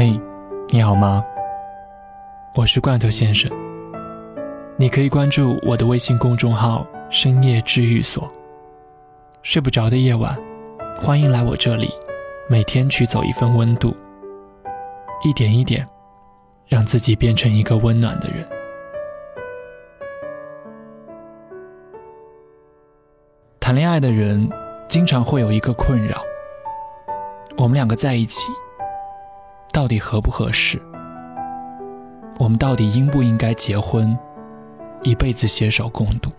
嘿，你好吗？我是罐头先生。你可以关注我的微信公众号“深夜治愈所”。睡不着的夜晚，欢迎来我这里，每天取走一份温度，一点一点，让自己变成一个温暖的人。谈恋爱的人经常会有一个困扰：我们两个在一起。到底合不合适？我们到底应不应该结婚，一辈子携手共度？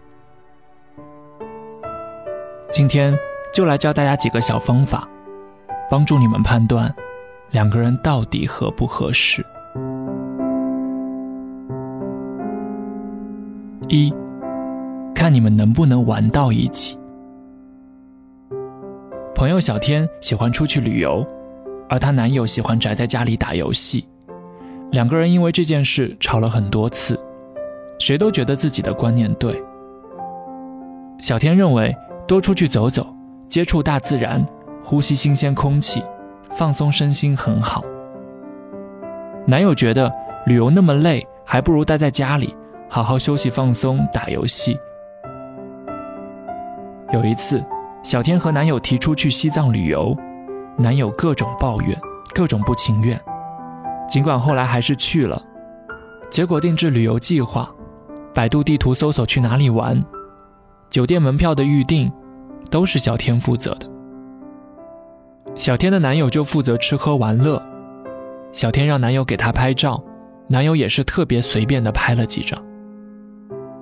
今天就来教大家几个小方法，帮助你们判断两个人到底合不合适。一，看你们能不能玩到一起。朋友小天喜欢出去旅游。而她男友喜欢宅在家里打游戏，两个人因为这件事吵了很多次，谁都觉得自己的观念对。小天认为多出去走走，接触大自然，呼吸新鲜空气，放松身心很好。男友觉得旅游那么累，还不如待在家里，好好休息放松，打游戏。有一次，小天和男友提出去西藏旅游。男友各种抱怨，各种不情愿。尽管后来还是去了，结果定制旅游计划，百度地图搜索去哪里玩，酒店门票的预订，都是小天负责的。小天的男友就负责吃喝玩乐。小天让男友给她拍照，男友也是特别随便的拍了几张。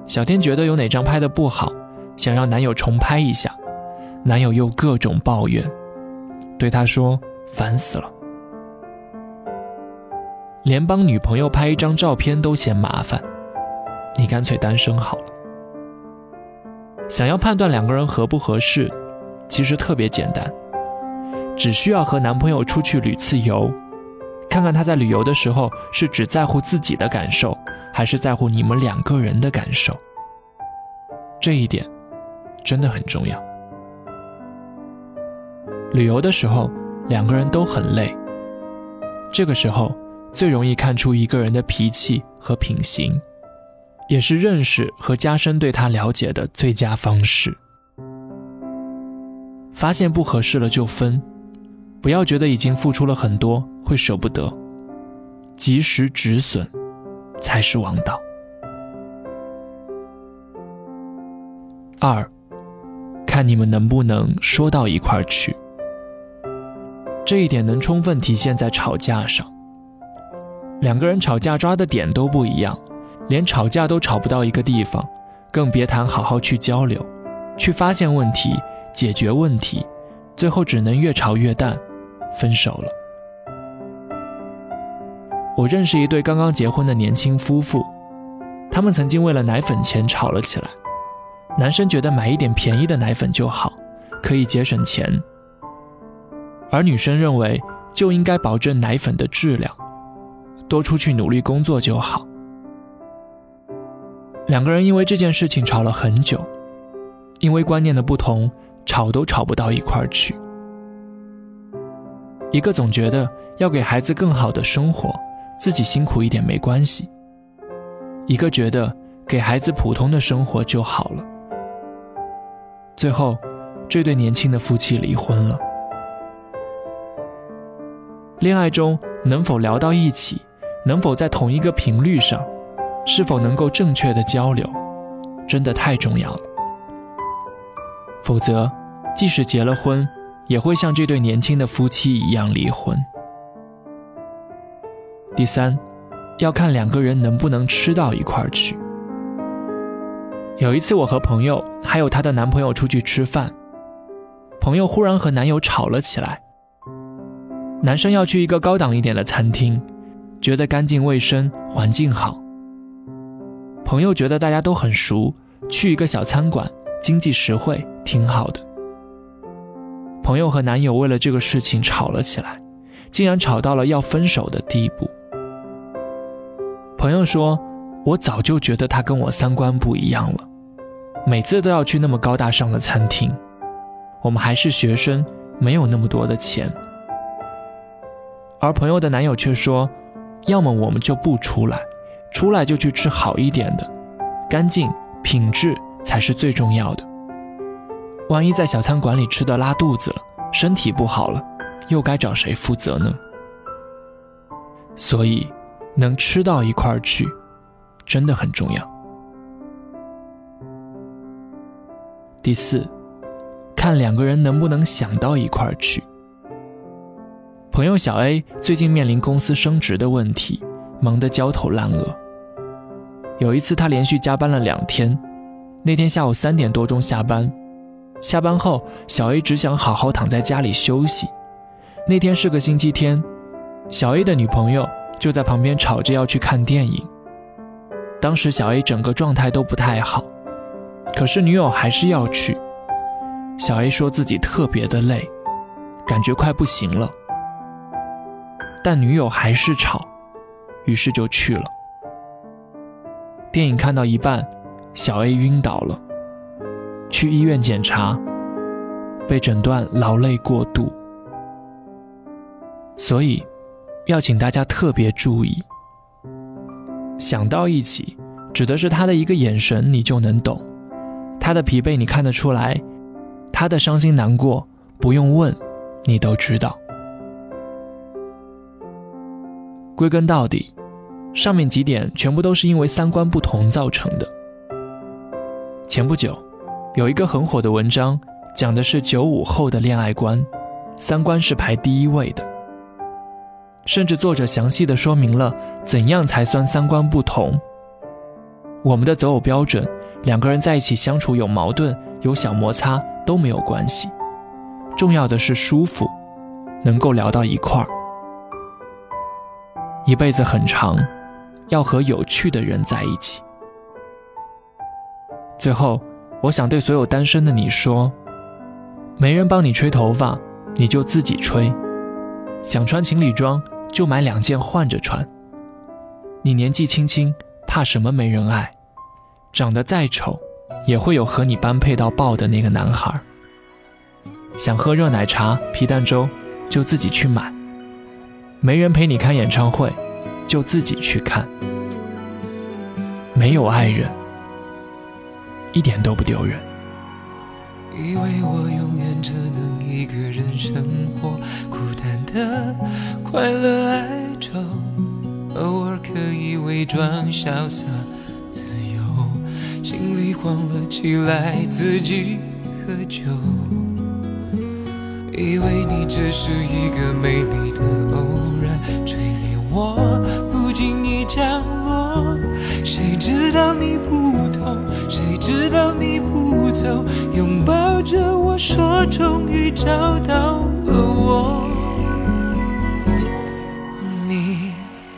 小天觉得有哪张拍的不好，想让男友重拍一下，男友又各种抱怨。对他说：“烦死了，连帮女朋友拍一张照片都嫌麻烦，你干脆单身好了。”想要判断两个人合不合适，其实特别简单，只需要和男朋友出去旅次游，看看他在旅游的时候是只在乎自己的感受，还是在乎你们两个人的感受。这一点真的很重要。旅游的时候，两个人都很累。这个时候最容易看出一个人的脾气和品行，也是认识和加深对他了解的最佳方式。发现不合适了就分，不要觉得已经付出了很多会舍不得，及时止损才是王道。二，看你们能不能说到一块儿去。这一点能充分体现在吵架上。两个人吵架抓的点都不一样，连吵架都吵不到一个地方，更别谈好好去交流，去发现问题、解决问题，最后只能越吵越淡，分手了。我认识一对刚刚结婚的年轻夫妇，他们曾经为了奶粉钱吵了起来。男生觉得买一点便宜的奶粉就好，可以节省钱。而女生认为就应该保证奶粉的质量，多出去努力工作就好。两个人因为这件事情吵了很久，因为观念的不同，吵都吵不到一块儿去。一个总觉得要给孩子更好的生活，自己辛苦一点没关系；一个觉得给孩子普通的生活就好了。最后，这对年轻的夫妻离婚了。恋爱中能否聊到一起，能否在同一个频率上，是否能够正确的交流，真的太重要了。否则，即使结了婚，也会像这对年轻的夫妻一样离婚。第三，要看两个人能不能吃到一块儿去。有一次，我和朋友还有她的男朋友出去吃饭，朋友忽然和男友吵了起来。男生要去一个高档一点的餐厅，觉得干净卫生，环境好。朋友觉得大家都很熟，去一个小餐馆，经济实惠，挺好的。朋友和男友为了这个事情吵了起来，竟然吵到了要分手的地步。朋友说：“我早就觉得他跟我三观不一样了，每次都要去那么高大上的餐厅，我们还是学生，没有那么多的钱。”而朋友的男友却说，要么我们就不出来，出来就去吃好一点的，干净品质才是最重要的。万一在小餐馆里吃的拉肚子了，身体不好了，又该找谁负责呢？所以，能吃到一块儿去，真的很重要。第四，看两个人能不能想到一块儿去。朋友小 A 最近面临公司升职的问题，忙得焦头烂额。有一次，他连续加班了两天，那天下午三点多钟下班。下班后，小 A 只想好好躺在家里休息。那天是个星期天，小 A 的女朋友就在旁边吵着要去看电影。当时小 A 整个状态都不太好，可是女友还是要去。小 A 说自己特别的累，感觉快不行了，但女友还是吵，于是就去了。电影看到一半，小 A 晕倒了。去医院检查，被诊断劳累过度，所以要请大家特别注意。想到一起，指的是他的一个眼神，你就能懂；他的疲惫，你看得出来；他的伤心难过，不用问，你都知道。归根到底，上面几点全部都是因为三观不同造成的。前不久。有一个很火的文章，讲的是九五后的恋爱观，三观是排第一位的。甚至作者详细的说明了怎样才算三观不同。我们的择偶标准，两个人在一起相处有矛盾、有小摩擦都没有关系，重要的是舒服，能够聊到一块儿。一辈子很长，要和有趣的人在一起。最后。我想对所有单身的你说：没人帮你吹头发，你就自己吹；想穿情侣装，就买两件换着穿。你年纪轻轻，怕什么没人爱？长得再丑，也会有和你般配到爆的那个男孩。想喝热奶茶、皮蛋粥，就自己去买；没人陪你看演唱会，就自己去看。没有爱人。一点都不丢人。以为我永远只能一个人生活，孤单的快乐哀愁，偶尔可以伪装潇洒自由，心里慌了起来，自己喝酒。以为你只是一个美丽的偶然，吹离我不经意降落，谁知道你不同。谁知道你不走，拥抱着我说终于找到了我。你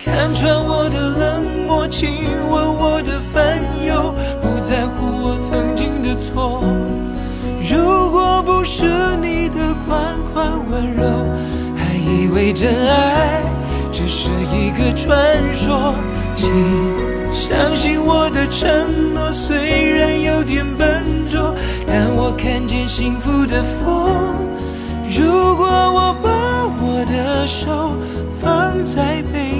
看穿我的冷漠，亲吻我的烦忧，不在乎我曾经的错。如果不是你的款款温柔，还以为真爱只是一个传说。请。相信我的承诺，虽然有点笨拙，但我看见幸福的风。如果我把我的手放在背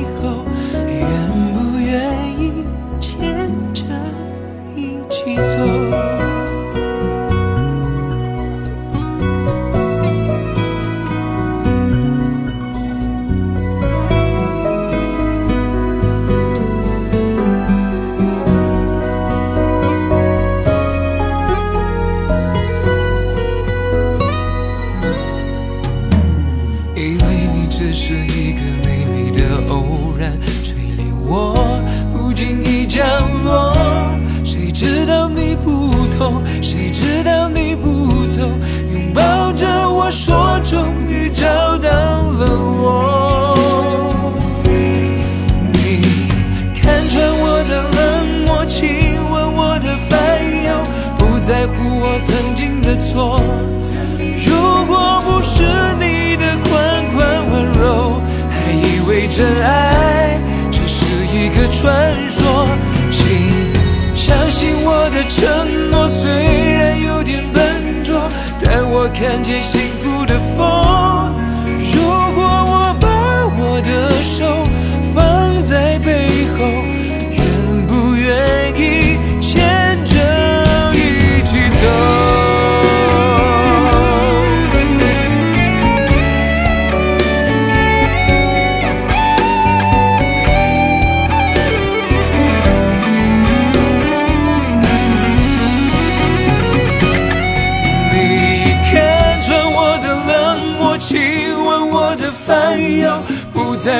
如果不是你的款款温柔，还以为真爱